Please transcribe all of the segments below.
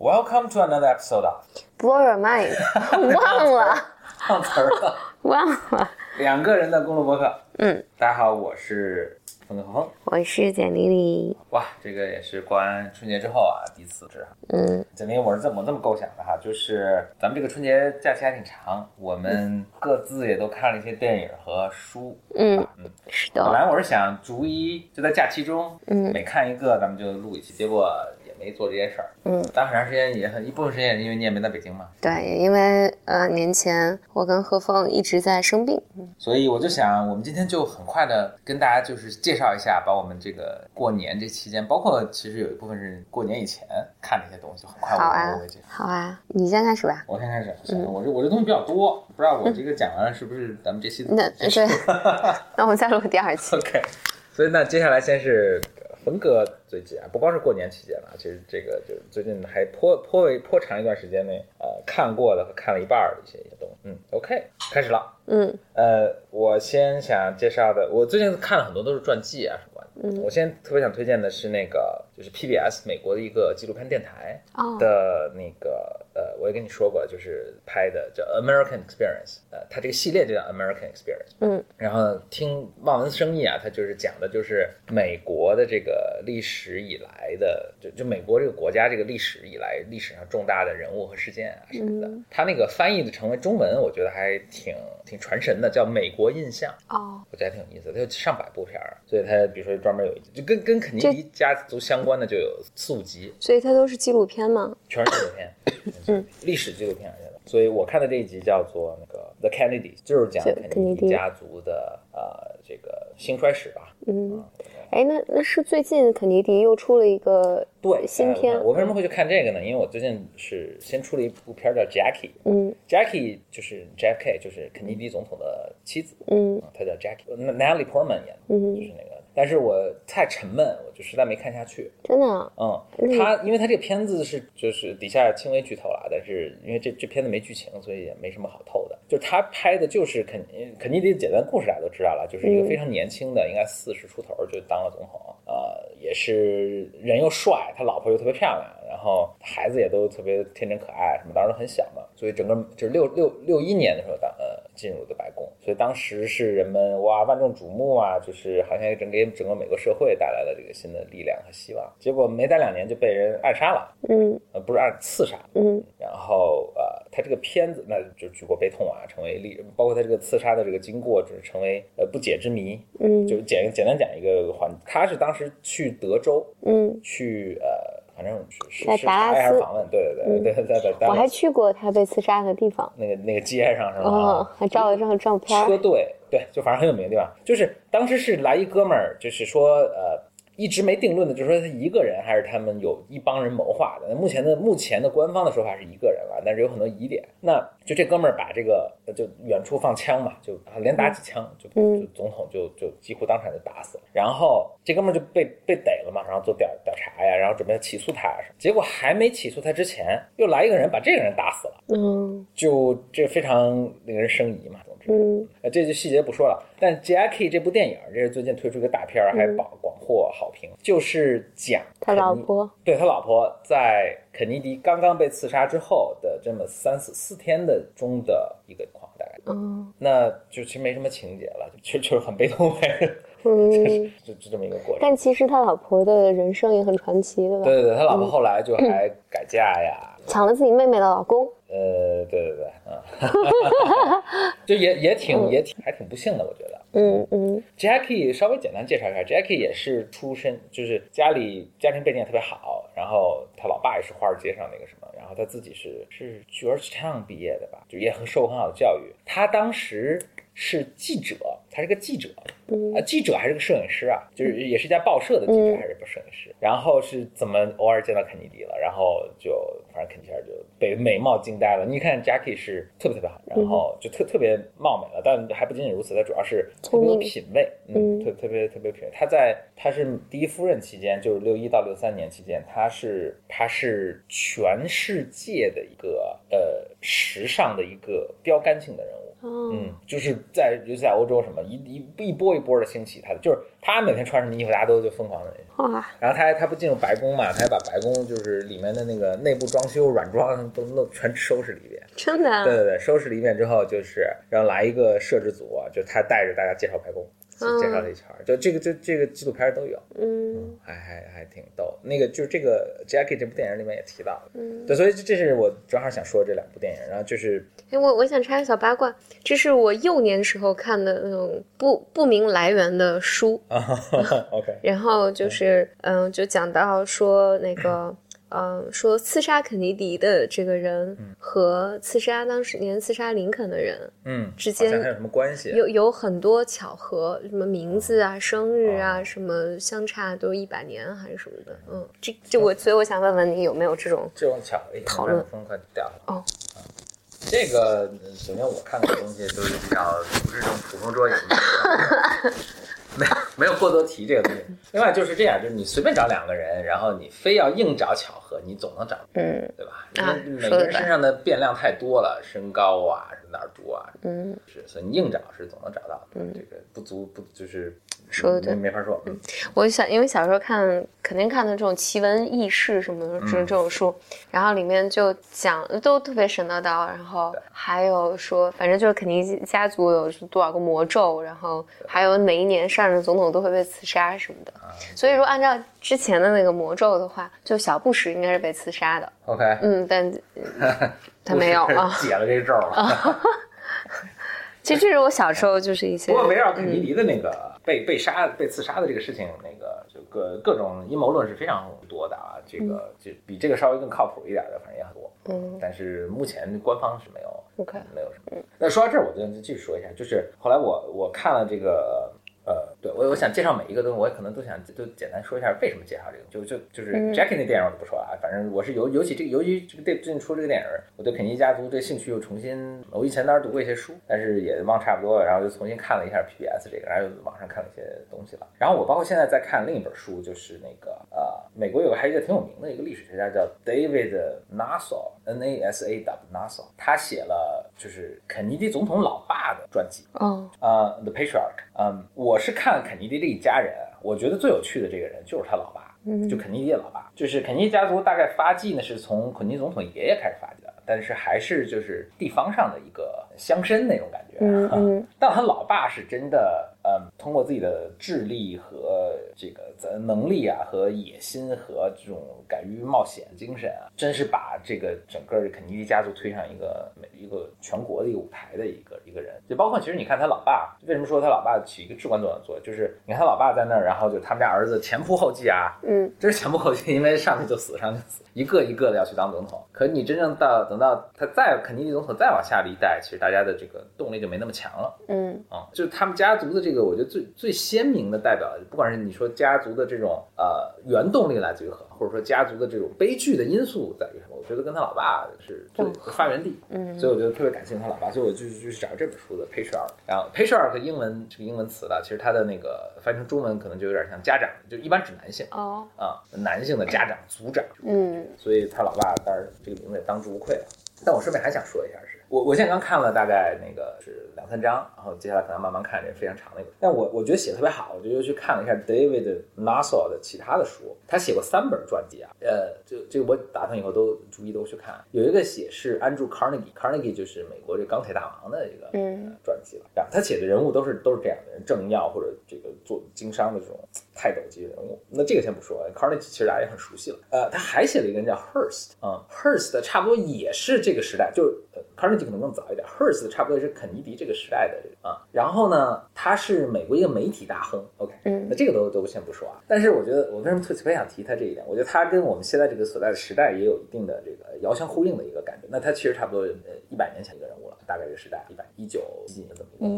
Welcome to another episode of Blow your mind，忘了，忘词儿了，忘了。两个人的公路博客。嗯，大家好，我是冯子峰。我是简丽丽。哇，这个也是过完春节之后啊，第一次是。嗯，简丽我是这么这么构想的哈，就是咱们这个春节假期还挺长，我们各自也都看了一些电影和书。嗯嗯，是的本。来我是想逐一就在假期中，嗯每看一个咱们就录一期，结果也没做这件事儿。嗯，待很长时间也很一部分时间也是因为你也没在北京嘛，对，因为呃年前我跟何峰一直在生病。所以我就想，我们今天就很快的跟大家就是介绍一下，把我们这个过年这期间，包括其实有一部分是过年以前看的一些东西，很快我好啊我会介绍。好啊，你先开始吧。我先开始，我这我这东西比较多，不知道我这个讲完了是不是咱们这期那对，那我们再录第二期。OK，所以那接下来先是冯哥最近啊，不光是过年期间了，其实这个就最近还颇颇为颇长一段时间内，呃，看过的和看了一半儿的一些一些东西。嗯，OK，开始了。嗯呃，我先想介绍的，我最近看了很多都是传记啊什么的。嗯我先特别想推荐的是那个，就是 PBS 美国的一个纪录片电台哦的那个，呃，我也跟你说过，就是拍的叫 American Experience，呃，它这个系列就叫 American Experience。嗯然后听望文生义啊，它就是讲的就是美国的这个历史以来的，就就美国这个国家这个历史以来历史上重大的人物和事件啊什么的。嗯它那个翻译的成为中文，我觉得还挺挺传神的，叫《美国印象》，哦我觉得还挺有意思。它有上百部片儿，所以它比如说专门有一集，就跟跟肯尼迪家族相关的就有四五集，所以它都是纪录片吗？全是纪录片，嗯，历史纪录片。所以我看的这一集叫做那个 The Kennedys，就是讲肯尼迪迪家族的呃这个兴衰史吧。嗯，哎，那那是最近肯尼迪又出了一个对，新片呃我为什么会去看这个呢？因为我最近是先出了一部片叫 Jackie。嗯 Jackie 就是 JFK，就是肯尼迪总统的妻子，嗯啊她叫 Jackie，Natalie Portman 演的，嗯就是那个。但是我太沉闷，我就实在没看下去。真的啊嗯，嗯他因为他这个片子是就是底下轻微剧透了，但是因为这这片子没剧情，所以也没什么好透的。就是他拍的就是肯肯尼迪的简单故事，大家都知道了，就是一个嗯非常年轻的，应该四十出头就当了总统，呃，也是人又帅，他老婆又特别漂亮，然后孩子也都特别天真可爱，什么当时都很小嘛，所以整个就是六六六一年的时候当呃进入的白宫，所以当时是人们哇万众瞩目啊，就是好像整给整个美国社会带来了这个新的力量和希望。结果没待两年就被人暗杀了，嗯呃，不是暗刺杀，嗯然后呃，他这个片子那就举国悲痛啊，成为历，包括他这个刺杀的这个经过，就是成为呃不解之谜。嗯就简简单讲一个环，他是当时去德州嗯，去呃，反正是是在达拉斯访问，对对对嗯对，在在在我还去过他被刺杀的地方。那个那个街上是吧？哦，还照了张照片儿。车队，对，就反正很有名的地方。就是当时是来一哥们儿，就是说呃。一直没定论的，就是说他一个人还是他们有一帮人谋划的。那目前的目前的官方的说法是一个人了，但是有很多疑点。那就这哥们儿把这个呃就远处放枪嘛，就啊连打几枪，就嗯就总统就就几乎当场就打死了。然后这哥们儿就被被逮了嘛，然后做调调查呀，然后准备起诉他呀什么。结果还没起诉他之前，又来一个人把这个人打死了。嗯就这非常令人生疑嘛。嗯呃，这就细节不说了。但 Jackie 这部电影，这是最近推出一个大片儿，还广广获好评，就是讲嗯他老婆，对他老婆在肯尼迪刚刚被刺杀之后的这么三四四天的中的一个况，大概。嗯那就其实没什么情节了，就就是很悲痛呗，嗯，就就这么一个过程。但其实他老婆的人生也很传奇，对吧？对对对，他老婆后来就还 改嫁呀，抢了自己妹妹的老公。呃，对对对，嗯，就也也挺也挺还挺不幸的，我觉得。嗯嗯 Jackie 稍微简单介绍一下，Jackie 也是出身，就是家里家庭背景也特别好，然后他老爸也是华尔街上那个什么，然后他自己是是 Georgetown 毕业的吧，就也很受很好的教育。他当时是记者，他是个记者，嗯啊，记者还是个摄影师啊，就是也是一家报社的记者嗯还是个摄影师。然后是怎么偶尔见到肯尼迪了，然后就反正肯尼迪就被美貌惊呆了。你看 Jackie 是特别特别好，然后就特特别貌美了，但还不仅仅如此，他主要是特别有品味，嗯，嗯特特别特别有品味。他在他是第一夫人期间，就是六一到六三年期间，他是他是全世界的一个呃时尚的一个标杆性的人物。哦，嗯，就是在尤其在欧洲什么一一一波一波的兴起，他的就是他每天穿什么衣服，大家都就疯狂的。哇，然后他还他不进入白宫嘛，他还把白宫就是里面的那个内部装修软装都弄全收拾了一遍。真的啊？对对对，收拾了一遍之后，就是然后来一个摄制组啊，就他带着大家介绍白宫，介绍了一圈儿，就这个这这个纪录片都有，嗯还还还挺逗。那个就是这个 Jackie 这部电影里面也提到了，嗯。对，所以这这是我正好想说这两部电影，然后就是哎，我我想插个小八卦，这是我幼年时候看的那种不不明来源的书，啊，OK，然后就是嗯、就讲到说那个。嗯，说刺杀肯尼迪的这个人和刺杀当时年刺杀林肯的人嗯，之间还有什么关系？有有很多巧合，什么名字啊、生日哦啊，什么相差都一百年还是什么的。嗯，这这我所以我想问问你有没有这种这种巧合，讨论风快掉了。哦啊，这个呃首先我看的东西都是比较不是这种捕风捉影的，没有没有过多提这个东西。另外就是这样，就是你随便找两个人，然后你非要硬找巧合，你总能找，嗯对吧？啊因为每个人身上的变量太多了，身高啊、哪儿多啊，嗯是，所以你硬找是总能找到的。这个不足不就是说的对没没法说。嗯我想因为小时候看肯定看的这种奇闻异事什么的，这这种书，然后里面就讲都特别神叨叨，然后还有说反正就是肯尼迪家族有多少个魔咒，然后还有哪一年上任总统都会被刺杀什么的。所以说按照之前的那个魔咒的话，就小布什应该是被刺杀的。OK，嗯，但呃 他没有啊。解了这个咒了。其实这是我小时候就是一些不过围绕肯尼迪的那个被被杀、被刺杀的这个事情，那个就各各种阴谋论是非常多的啊。这个就比这个稍微更靠谱一点的，反正也很多。嗯但是目前官方是没有没有什么。那说到这儿，我就继续说一下，就是后来我我看了这个。呃，对我我想介绍每一个东西，我也可能都想就简单说一下为什么介绍这个，就就就是嗯。Jackie 那电影我就不说了啊，反正我是尤尤其这个尤其这个电最近出这个电影，我对肯尼迪家族这兴趣又重新，我以前当时读过一些书，但是也忘差不多了，然后就重新看了一下 PBS 这个，然后又网上看了一些东西了，然后我包括现在在看另一本书，就是那个呃，美国有个还有一个挺有名的一个历史学家叫 David Nassau N A S A W Nassau，他写了就是肯尼迪总统老爸的传记，哦，呃，The Patriarch，嗯，我是看肯尼迪这一家人，我觉得最有趣的这个人就是他老爸，嗯就肯尼迪的老爸，就是肯尼迪家族大概发迹呢是从肯尼迪总统爷爷开始发迹的，但是还是就是地方上的一个乡绅那种感觉，嗯 嗯但他老爸是真的，嗯，通过自己的智力和这个呃能力啊，和野心和这种敢于冒险精神啊，真是把这个整个肯尼迪家族推上一个美一个全国的一个舞台的一个一个人。就包括其实你看他老爸，为什么说他老爸起一个至关重要的作用，就是你看他老爸在那儿，然后就他们家儿子前仆后继啊，嗯真是前仆后继，因为上去就死，上去就死，一个一个的要去当总统。可你真正到等到他再肯尼迪总统再往下的一代，其实大家的这个动力就没那么强了。嗯啊，就是他们家族的这个，我觉得最最鲜明的代表，不管是你说家族的这种呃原动力来自于何，或者说家族的这种悲剧的因素在于什么，我觉得跟他老爸是最发源地。嗯所以我觉得特别感谢他老爸，所以我就就去找这本书的 patriarch。然后 patriarch 英文这个英文词的，其实它的那个翻译成中文可能就有点像家长，就一般指男性哦啊，男性的家长、族长。嗯所以他老爸当然这个名字也当之无愧了。但我顺便还想说一下是，我我现在刚看了大概那个是两三章，然后接下来可能慢慢看这个非常长的一本。但我我觉得写的特别好，我就又去看了一下 David Nassau 的其他的书，他写过三本传记啊，呃，这这个我打算以后都逐一都去看。有一个写是 Andrew Carnegie，Carnegie 就是美国这钢铁大王的一个嗯传记了。然后他写的人物都是都是这样的人，政要或者这个做经商的这种泰斗级人物。那这个先不说，Carnegie 其实大家也很熟悉了。呃，他还写了一个人叫 Hearst 嗯、h e a r s t 差不多也是这个时代，就是、呃、Carnegie 可能更早一点，Hearst 差不多也是肯尼迪这个时代的这个啊。然后呢，他是美国一个媒体大亨，OK，嗯那这个都都先不说啊。但是我觉得我为什么特特别想提他这一点？我觉得他跟我们现在这个所在的时代也有一定的这个遥相呼应的一个感觉。那他其实差不多呃一百年前一个人物了，大概这个时代一百一九几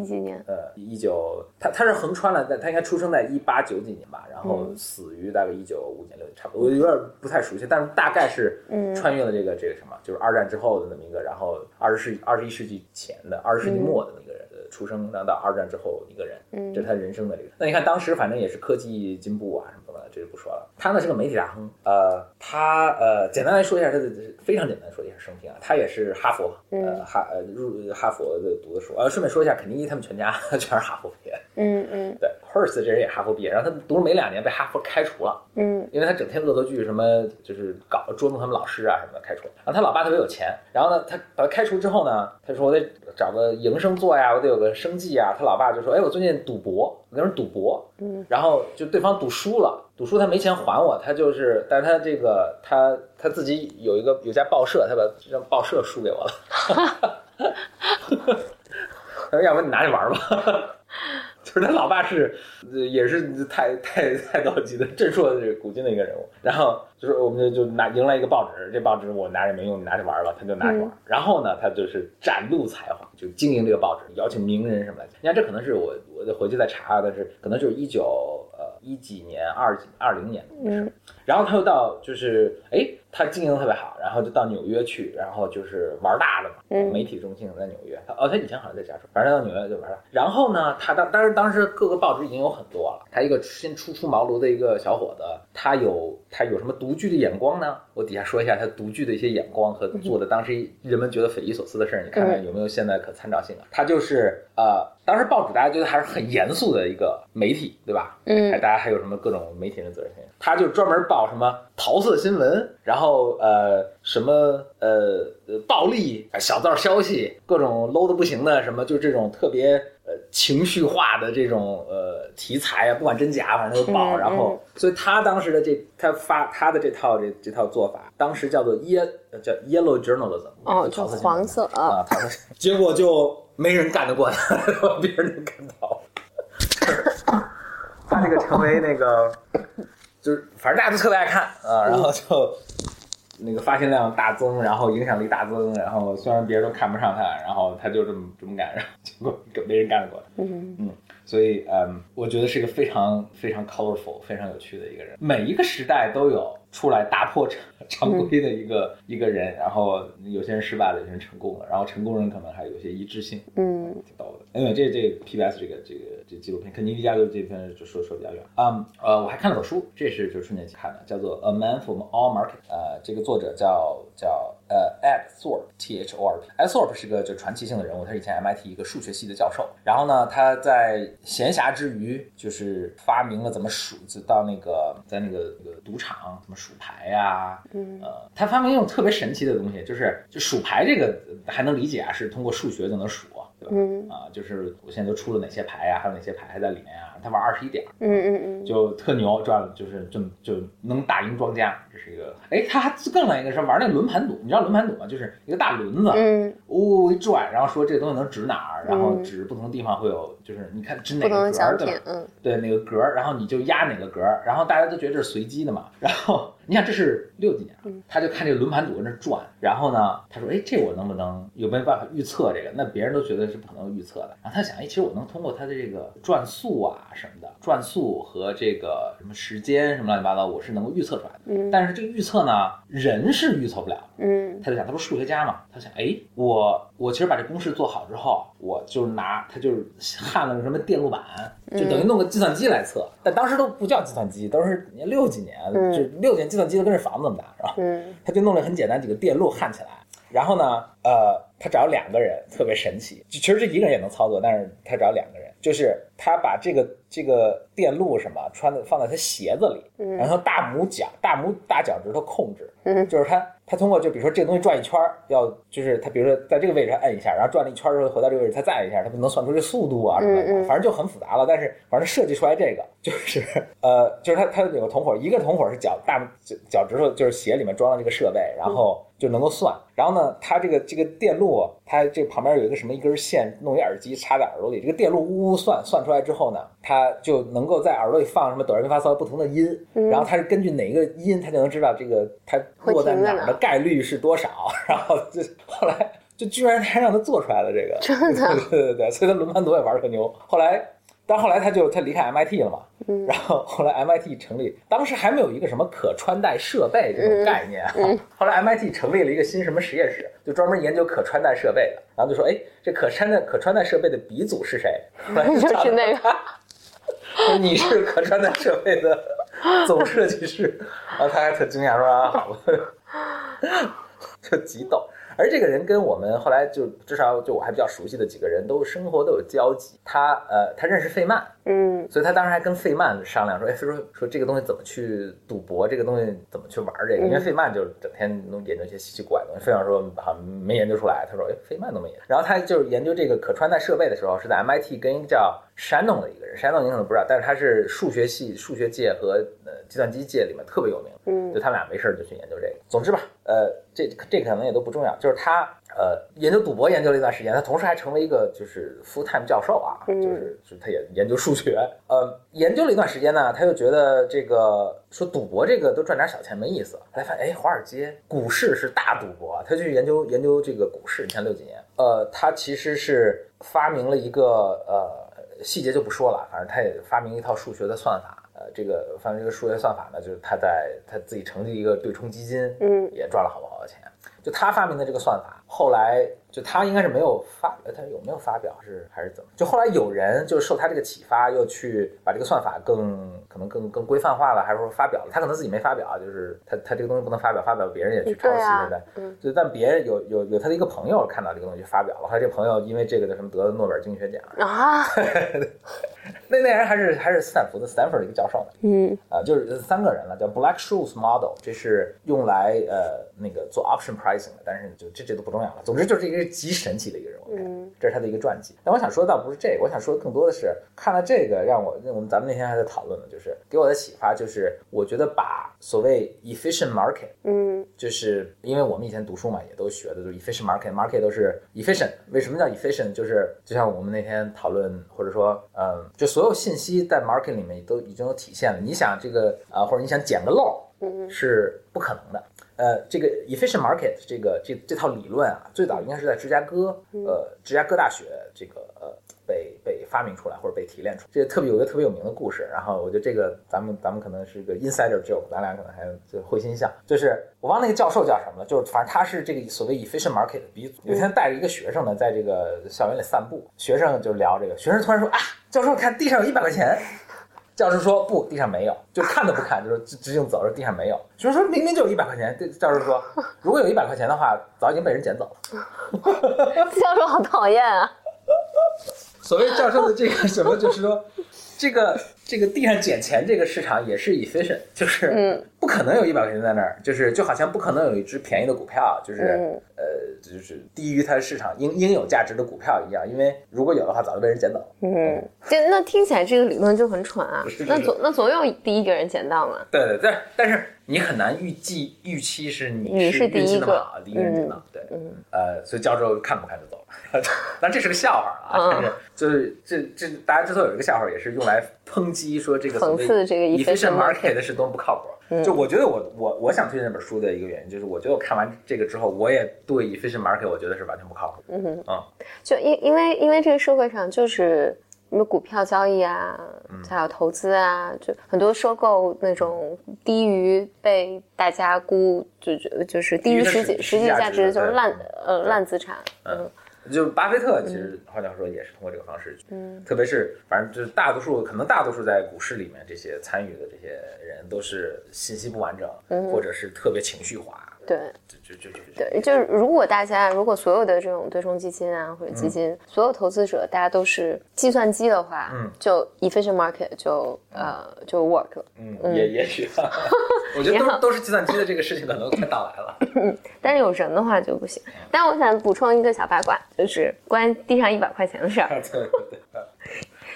几年。呃，一九，他他是横穿了，但他应该出生在一八九几年吧，然后嗯。死于大概一九五年六年，差不多，我有点不太熟悉，但是大概是嗯。穿越了这个这个什么，就是二战之后的那么一个，然后二十世二十一世纪前的二十世纪末的那个人的出生，然后到二战之后一个人，嗯。这是他人生的这个。那你看当时反正也是科技进步啊什么这就不说了。他呢是个媒体大亨，呃，他呃简单来说一下他的非常简单说一下生平啊，他也是哈佛，呃哈呃入哈佛的读的书，呃顺便说一下，肯尼迪他们全家 全是哈佛毕业，嗯嗯对，Hearst 这人也哈佛毕业，然后他读了没两年被哈佛开除了，嗯因为他整天恶作剧，什么就是搞捉弄他们老师啊什么的，开除。然后他老爸特别有钱，然后呢，他把他开除之后呢，他说我得找个营生做呀，我得有个生计啊。他老爸就说，哎，我最近赌博，我跟人赌博，嗯，然后就对方赌输了，赌输他没钱还我，他就是，但是他这个他他自己有一个有家报社，他把让报社输给我了。他 说要不你拿去玩吧。就是他老爸是，呃也是太太太高级的震烁这古今的一个人物。然后就是我们就就拿赢来一个报纸，这报纸我拿着没用，你拿着玩吧，他就拿着玩。然后呢，他就是展露才华，就经营这个报纸，邀请名人什么的。你看，这可能是我我得回去再查，但是可能就是一九呃一几年、二几二零年的事。嗯然后他又到就是哎，他经营得特别好，然后就到纽约去，然后就是玩大了嘛，嗯媒体中心在纽约。他哦，他以前好像在加州，反正到纽约就玩大。然后呢，他当当时当时各个报纸已经有很多了，他一个新初出茅庐的一个小伙子，他有他有什么独具的眼光呢？我底下说一下他独具的一些眼光和做的当时人们觉得匪夷所思的事儿，你看看有没有现在可参照性啊？他就是呃，当时报纸大家觉得还是很严肃的一个媒体，对吧？还嗯大家还有什么各种媒体人的责任心？他就专门报什么桃色新闻，然后呃什么呃呃暴力小道消息，各种 low 的不行的什么，就这种特别呃情绪化的这种呃题材啊，不管真假，反正都爆。嗯然后，所以他当时的这他发他的这套这这套做法，当时叫做 ye 叫 yellow journalism，哦，就黄色啊，结果就没人干得过他，别人能干倒。他这个成为那个，就是反正大家都特别爱看啊，然后就那个发行量大增，然后影响力大增，然后虽然别人都看不上他，然后他就这么这么干，然后结果没人干得过他。嗯所以，嗯，我觉得是一个非常非常 colorful、非常有趣的一个人。每一个时代都有出来打破常常规的一个、一个人，然后有些人失败了，有些人成功了，然后成功人可能还有一些一致性，嗯挺逗的。因为这这个 PBS 这个这个这纪录片，肯尼迪家族这篇就说说比较远。嗯，呃，我还看了本书，这是就是春节期看的，叫做《A Man from All Market》。呃，这个作者叫叫呃 Ed Thorpe，T H O R P。Ed Thorpe 是个就传奇性的人物，他是以前 MIT 一个数学系的教授。然后呢，他在闲暇之余，就是发明了怎么数，就到那个在那个那个赌场怎么数牌呀、嗯呃，他发明一种特别神奇的东西，就是就数牌这个呃还能理解啊，是通过数学就能数，对吧？嗯啊，就是我现在都出了哪些牌呀、还有哪些牌还在里面啊？他玩二十一点，嗯嗯嗯，就特牛，赚了就是就就能打赢庄家，这是一个。哎，他还更来一个是玩那个轮盘赌，你知道轮盘赌吗？就是一个大轮子，嗯，呜、一转，然后说这个东西能指哪儿，然后嗯指不同的地方会有，就是你看指哪个格儿，对吧？，嗯对哪个格儿，然后你就压哪个格儿，然后大家都觉得这是随机的嘛。然后你想这是六几年了，他就看这个轮盘赌在那转，然后呢，他说，哎，这我能不能有没有办法预测这个？那别人都觉得是不可能预测的。然后他想，哎，其实我能通过他的这个转速啊什么的，转速和这个什么时间什么乱七八糟，我是能够预测出来的。嗯但是这个预测呢，人是预测不了。嗯他就想，他不是数学家嘛？他想，哎，我我其实把这公式做好之后，我就拿他就是焊了个什么电路板，就等于弄个计算机来测。但当时都不叫计算机，都是六几年，嗯就六几年计算机都跟这房子那么大，是吧？嗯他就弄了很简单几个电路焊起来，然后呢，呃，他找两个人特别神奇，就其实这一个人也能操作，但是他找两个人，就是他把这个这个电路什么穿的放在他鞋子里，嗯然后大拇脚大拇大脚趾头控制，嗯就是他他通过就比如说这个东西转一圈儿，要就是他比如说在这个位置上摁一下，然后转了一圈儿之后回到这个位置，他再按一下，他不能算出这速度啊什么的，反正就很复杂了。但是反正设计出来这个就是呃，就是他他有个同伙，一个同伙是脚大脚脚趾头就是鞋里面装了这个设备，然后就能够算。然后呢，他这个这个电路，他这旁边有一个什么一根线，弄一耳机插在耳朵里，这个电路呜呜算算出来之后呢，它就能够在耳朵里放什么哆来咪发嗦不同的音，然后它是根据哪一个音，它就能知道这个它落在哪儿的概率是多少，然后就后来就居然还让他做出来了这个，真的？对对对对，所以他轮盘赌也玩特牛。后来，但后来他就他离开 MIT 了嘛，嗯 然后后来 MIT 成立，当时还没有一个什么可穿戴设备这嗯种概念啊。后来 MIT 成立了一个新什么实验室，就专门研究可穿戴设备的，然后就说，哎，这可穿戴可穿戴设备的鼻祖是谁？就是那个，你是可穿戴设备的总设计师，然后他还特惊讶说啊好了，就极逗。而这个人跟我们后来就至少就我还比较熟悉的几个人都生活都有交集。他呃，他认识费曼，嗯所以他当时还跟费曼商量说，哎，说说这个东西怎么去赌博，这个东西怎么去玩这个？因为费曼就整天能研究一些稀奇古怪的东西。费曼说好像没研究出来，他说哎，费曼都没研究。然后他就是研究这个可穿戴设备的时候，是在 MIT 跟一个叫山东的一个人，山东你可能不知道，但是他是数学系、数学界和呃计算机界里面特别有名。嗯就他们俩没事儿就去研究这个。总之吧，呃，这这可能也都不重要，就是他呃研究赌博研究了一段时间，他同时还成为一个就是 full time 教授啊，嗯就是就是他也研究数学，呃，研究了一段时间呢，他又觉得这个说赌博这个都赚点小钱没意思，后来发现哎，华尔街股市是大赌博，他就去研究研究这个股市，你看六几年，呃，他其实是发明了一个呃细节就不说了，反正他也发明一套数学的算法。呃，这个反正这个数学算法呢，就是他在他自己成立一个对冲基金，嗯也赚了好多好多钱。就他发明的这个算法，后来就他应该是没有发，呃他有没有发表是还是怎么？就后来有人就是受他这个启发，又去把这个算法更可能更更规范化了，还是说发表了？他可能自己没发表，就是他他这个东西不能发表，发表别人也去抄袭，对不对？嗯就但别人有有有他的一个朋友看到这个东西就发表了，后来这朋友因为这个的什么得了诺贝尔经济学奖，啊，那那人还是还是斯坦福的斯坦福的一个教授呢。嗯啊，就是三个人了，叫 Black Scholes Model，这是用来呃那个做 option pricing 的，但是就这这都不重要了。总之就是一个极神奇的一个人，我看嗯这是他的一个传记。但我想说的倒不是这个，我想说的更多的是看了这个让我我们咱们那天还在讨论呢，就是给我的启发就是，我觉得把所谓 efficient market 嗯就是因为我们以前读书嘛，也都学的就是 efficient market，market 都是 efficient。为什么叫 efficient？就是就像我们那天讨论，或者说，嗯，就所有信息在 market 里面都已经有体现了。你想这个啊、或者你想捡个漏，嗯是不可能的。呃，这个 efficient market 这个这这套理论啊，最早应该是在芝加哥，呃，芝加哥大学这个呃被被发明出来或者被提炼出来。这个特别有一个特别有名的故事，然后我觉得这个咱们咱们可能是个 insider joke，咱俩可能还就会心一笑。就是我忘了那个教授叫什么了，就是反正他是这个所谓 efficient market 的鼻祖。有一天带着一个学生呢，在这个校园里散步，学生就聊这个，学生突然说啊，教授看地上有一百块钱。教授说不，地上没有，就看都不看，就是直直径走，说地上没有。学生说明明就有一百块钱，对教授说，如果有一百块钱的话，早已经被人捡走了。教授好讨厌啊，所谓教授的这个什么，就是说，这个这个地上捡钱这个市场也是 efficient，就是嗯不可能有一百块钱在那儿，就是就好像不可能有一只便宜的股票，就是、嗯呃，就是低于它市场应应有价值的股票一样，因为如果有的话，早就被人捡走了。嗯，这那听起来这个理论就很蠢啊是是，那总那总有第一个人捡到嘛，对对对，但是你很难预计预期是你你是第一运气那么个好，第一个人捡到，对，嗯呃，所以教授看不看就走了。但这是个笑话啊，嗯但是就是这这大家之所以有一个笑话，也是用来抨击说这个所谓讽刺这个 efficient efficient market 是多么不靠谱。嗯。就我觉得我我我想推荐这本书的一个原因，就是我觉得我看完这个之后，我也对 efficient market 我觉得是完全不靠谱。嗯哼。嗯，就因因为因为这个社会上就是什么股票交易啊，还有投资啊，就很多收购那种低于被大家估，就就就是低于实际实实际价值值，就是烂呃烂资产。嗯就巴菲特其实换句话说也是通过这个方式，嗯。特别是反正就是大多数可能大多数在股市里面这些参与的这些人都是信息不完整，或者是特别情绪化，对就就就就对，就是如果大家如果所有的这种对冲基金啊或者基金，所有投资者大家都是计算机的话，嗯就 efficient market 就呃就 work 了。嗯，也也许，我觉得都都是计算机的这个事情可能快到来了。嗯但是有人的话就不行。但我想补充一个小八卦，就是关于地上一百块钱的事儿，对对对，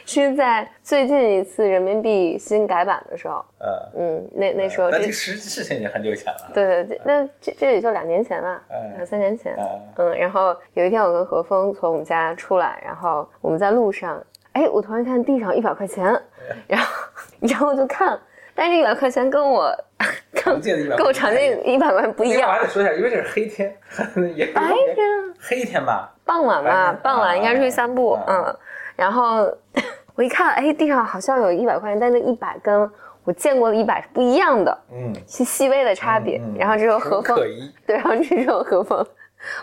是在最近一次人民币新改版的时候，呃，嗯，那那时候这但这个事事情已经很久以前了。对对对，那这这也就两年前吧，嗯两三年前。嗯嗯，然后有一天我跟何峰从我们家出来，然后我们在路上，哎，我突然看地上一百块钱，然后然后我就看，但是这一百块钱跟我常见的一百，跟我常见一百块钱不一样我还。得说一下，因为这是黑天，也白天黑天吧？傍晚吧，傍晚应该出去散步，啊嗯，然后 我一看，哎，地上好像有一百块钱，但那一百跟我见过的一百是不一样的，嗯，是细微的差别。嗯然后这时候何峰。对，然后这时候何峰，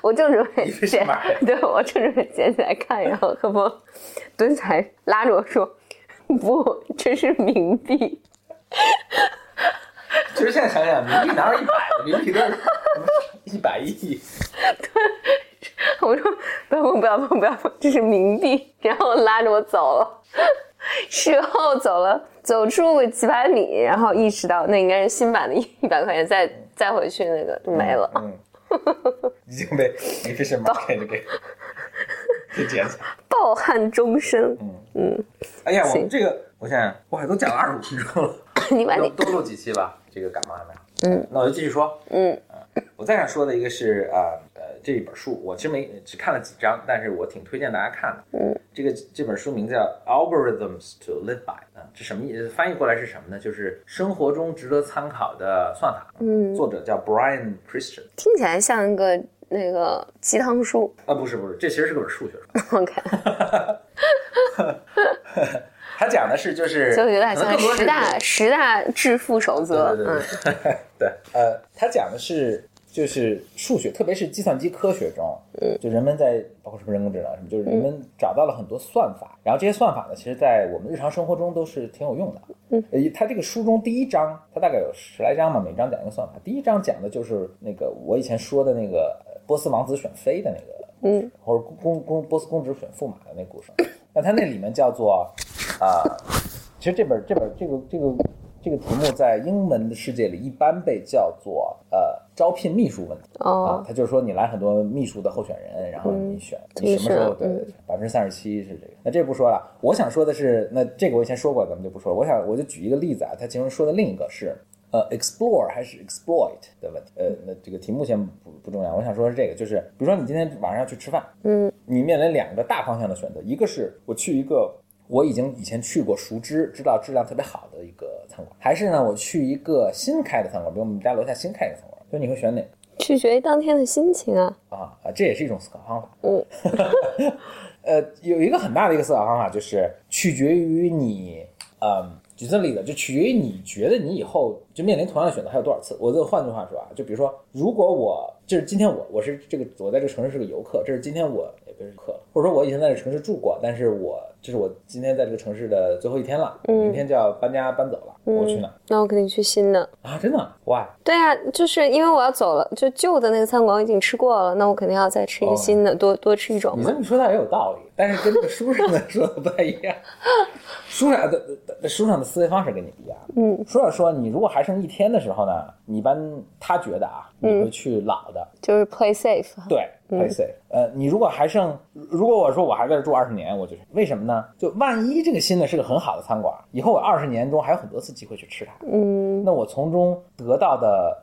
我正准备捡，对我正准备捡起来看，然后何峰蹲起来拉着我说：“不，这是冥币。”其实现在想想，冥币哪有一百的？冥币都是一百亿。我说不要碰，不要碰，不要碰，这是冥币。然后拉着我走了。事后走了，走出个几百米，然后意识到那应该是新版的一一百块钱，再再回去那个就没了。嗯，已经被 efficient market 给给捡起来。抱憾终身。嗯嗯，哎呀，我们这个，我想想，哇，都讲了二十五分钟了，你把你多录几期吧。这个感冒还没好。嗯，那我就继续说。嗯我再想说的一个是啊呃这一本书，我其实没只看了几章，但是我挺推荐大家看的。嗯，这个这本书名字叫《Algorithms to Live By》啊，这什么意思？翻译过来是什么呢？就是生活中值得参考的算法。嗯，作者叫 Brian Christian。听起来像一个那个鸡汤书。啊，不是不是，这其实是个本数学书。OK，他讲的是就是，就有点像十大十大致富守则。对对对 对，呃，他讲的是就是数学，特别是计算机科学中，嗯就人们在包括什么人工智能什么，就是人们找到了很多算法，然后这些算法呢，其实在我们日常生活中都是挺有用的。嗯，呃，他这个书中第一章，他大概有十来章嘛，每章讲一个算法。第一章讲的就是那个我以前说的那个呃波斯王子选妃的那个，嗯，或者公公公波斯公主选驸马的那故事。那他那里面叫做啊、其实这本这本这个这个这个题目在英文的世界里一般被叫做呃招聘秘书问题啊哦，，他就是说你来很多秘书的候选人，然后你选、嗯你什么时候对百分之三十七是这个，那这不说了。我想说的是，那这个我以前说过，咱们就不说了。我想我就举一个例子啊，他其中说的另一个是呃 explore 还是 exploit 的问题。呃，那这个题目先不不重要，我想说的是这个，就是比如说你今天晚上要去吃饭，嗯你面临两个大方向的选择，一个是我去一个我已经以前去过熟知、知道质量特别好的一个餐馆，还是呢我去一个新开的餐馆，比如我们家楼下新开一个餐馆，就你会选哪个？取决于当天的心情啊。啊啊，这也是一种思考方法。嗯，呃，有一个很大的一个思考方法，就是取决于你，嗯，举这个例子，就取决于你觉得你以后就面临同样的选择还有多少次。我就换句话说啊，就比如说，如果我就是今天我我是这个我在这个城市是个游客，这是今天我也不是客，或者说我以前在这城市住过，但是我这是我今天在这个城市的最后一天了，嗯明天就要搬家搬走了，我去哪那我肯定去新的。啊？真的？Why？对啊，就是因为我要走了，就旧的那个餐馆我已经吃过了，那我肯定要再吃一个新的，多多吃一种嘛你这。么说倒也有道理，但是跟这个书上的说的不太一样。书上的的书上的思维方式跟你不一样。嗯，书上说，你如果还剩一天的时候呢，你一般他觉得啊，你会去老的，就是 play safe。对，play。呃，你如果还剩，如果我说我还在这住二十年，我就是为什么呢？就万一这个新的是个很好的餐馆，以后我二十年中还有很多次机会去吃它，嗯那我从中得到的呃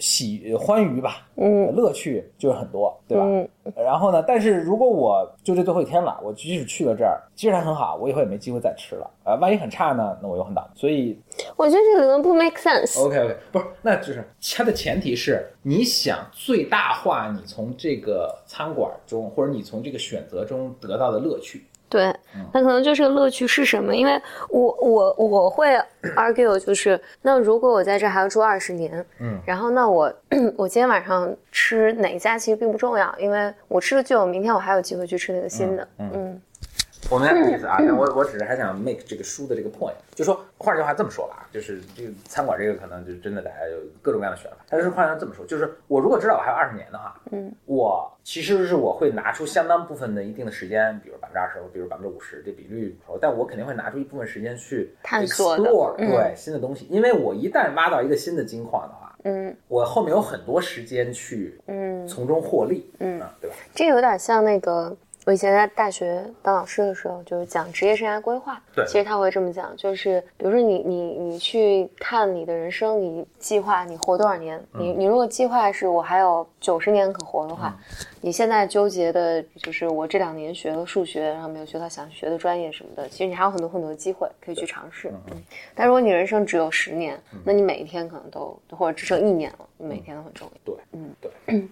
喜欢愉吧，嗯乐趣就是很多，对吧？嗯然后呢，但是如果我就这最后一天了，我即使去了这儿，即使它很好，我以后也没机会再吃了。呃，万一很差呢，那我又很倒霉。所以我觉得这个理论不 make sense。，OK OK，不是，那就是它的前提是你想最大化你从这个餐馆中或者你从这个选择中得到的乐趣。对，那可能就是个乐趣是什么？因为我我我会 argue 就是，那如果我在这还要住二十年，嗯，然后那我 我今天晚上吃哪一家其实并不重要，因为我吃了旧，明天我还有机会去吃那个新的，嗯。嗯我明白你的意思啊，但我我只是还想 make 这个书的这个 point，就说换句话这么说吧啊，就是这个餐馆这个可能就真的大家有各种各样的选法，但是换句话这么说，就是我如果知道我还有二十年的话，嗯，我其实是我会拿出相当部分的一定的时间，比如百分之二十，比如百分之五十，这比率但我肯定会拿出一部分时间去探索的 explore，嗯。对新的东西，因为我一旦挖到一个新的金矿的话，嗯。我后面有很多时间去嗯，从中获利，嗯。啊，对吧？这有点像那个我以前在大学当老师的时候，就是讲职业生涯规划。对其实他会这么讲，就是比如说你你你去看你的人生，你计划你活多少年？你嗯你如果计划是我还有九十年可活的话，你现在纠结的就是我这两年学了数学，然后没有学到想学的专业什么的，其实你还有很多很多的机会可以去尝试。嗯，但如果你人生只有十年，那你每一天可能都或者只剩一年了，你每一天都很重要。对，嗯，对，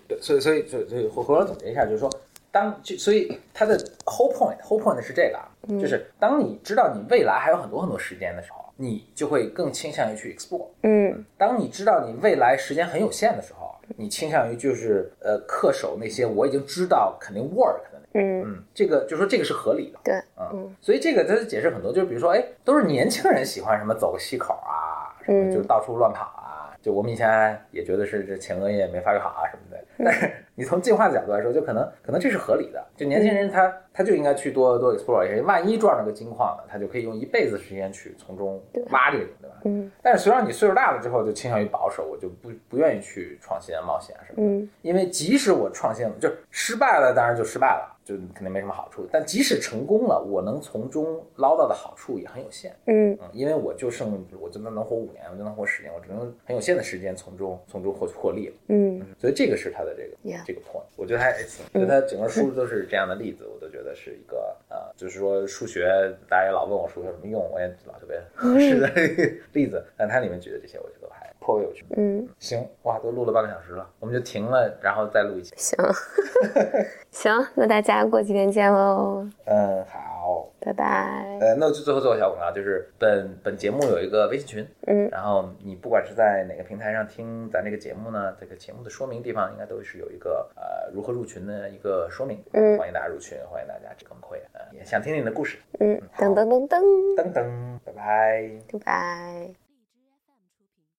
对，所以所以所以所以回回头总结一下，就是说，当就所以它的 whole point whole point 是这个啊，就是当你知道你未来还有很多很多时间的时候，你就会更倾向于去 explore。嗯当你知道你未来时间很有限的时候，你倾向于就是呃恪守那些我已经知道肯定 work 的那个。嗯，嗯，这个就说这个是合理的。对，嗯，所以这个它解释很多，就是比如说，哎，都是年轻人喜欢什么走个西口啊，什么嗯就是到处乱跑啊，就我们以前也觉得是这前额叶没发育好啊什么的，但是你从进化的角度来说，就可能可能这是合理的。就年轻人他他就应该去多多 explore 一下，万一撞上个金矿呢，他就可以用一辈子时间去从中挖这个，对吧？嗯。但是随着你岁数大了之后，就倾向于保守，我就不不愿意去创新啊、冒险啊什么的。嗯。因为即使我创新了，就失败了，当然就失败了。就肯定没什么好处，但即使成功了，我能从中捞到的好处也很有限。嗯嗯，因为我就剩我就能能活五年，我就能活十年，我只能很有限的时间从中从中获获利了。嗯，所以这个是他的这个 Yeah 这个 point，我觉得还行。就他整个书都是这样的例子，我都觉得是一个呃，就是说数学大家也老问我数学有什么用，我也老特别 合适的 例子，但它里面举的这些我觉得还颇为有趣。嗯，行，哇，都录了半个小时了，我们就停了，然后再录一期。行，行，那大家过几天见喽，嗯，好。拜拜。呃，那我就最后做个小广告，就是本本节目有一个微信群，嗯然后你不管是在哪个平台上听咱这个节目呢，这个节目的说明地方应该都是有一个呃如何入群的一个说明，嗯欢迎大家入群，欢迎大家这个回，呃，也想听听你的故事，嗯，噔噔噔噔，噔噔，拜拜。Goodbye。